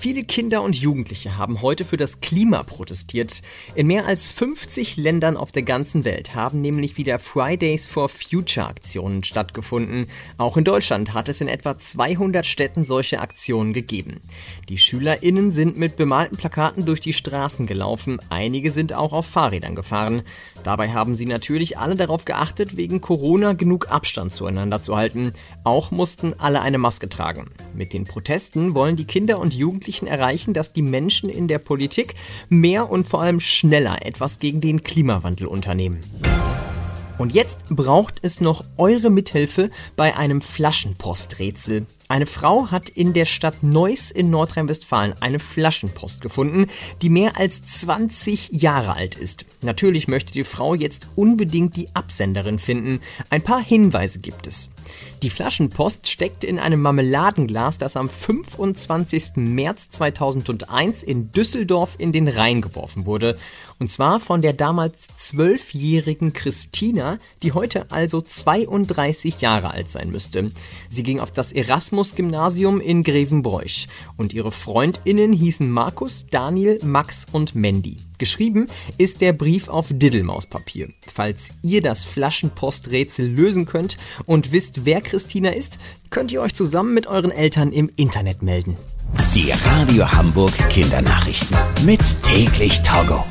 Viele Kinder und Jugendliche haben heute für das Klima protestiert. In mehr als 50 Ländern auf der ganzen Welt haben nämlich wieder Fridays for Future Aktionen stattgefunden. Auch in Deutschland hat es in etwa 200 Städten solche Aktionen gegeben. Die SchülerInnen sind mit bemalten Plakaten durch die Straßen gelaufen. Einige sind auch auf Fahrrädern gefahren. Dabei haben sie natürlich alle darauf geachtet, wegen Corona genug Abstand zueinander zu halten. Auch mussten alle eine Maske tragen. Mit den Protesten wollen die Kinder und Jugendlichen erreichen, dass die Menschen in der Politik mehr und vor allem schneller etwas gegen den Klimawandel unternehmen. Und jetzt braucht es noch eure Mithilfe bei einem Flaschenposträtsel. Eine Frau hat in der Stadt Neuss in Nordrhein-Westfalen eine Flaschenpost gefunden, die mehr als 20 Jahre alt ist. Natürlich möchte die Frau jetzt unbedingt die Absenderin finden. Ein paar Hinweise gibt es. Die Flaschenpost steckt in einem Marmeladenglas, das am 25. März 2001 in Düsseldorf in den Rhein geworfen wurde. Und zwar von der damals zwölfjährigen Christina, die heute also 32 Jahre alt sein müsste. Sie ging auf das Erasmus-Gymnasium in Grevenbroich und ihre FreundInnen hießen Markus, Daniel, Max und Mandy. Geschrieben ist der Brief auf Diddelmauspapier. Falls ihr das Flaschenposträtsel lösen könnt und wer Christina ist, könnt ihr euch zusammen mit euren Eltern im Internet melden. Die Radio Hamburg Kindernachrichten. Mit täglich Togo.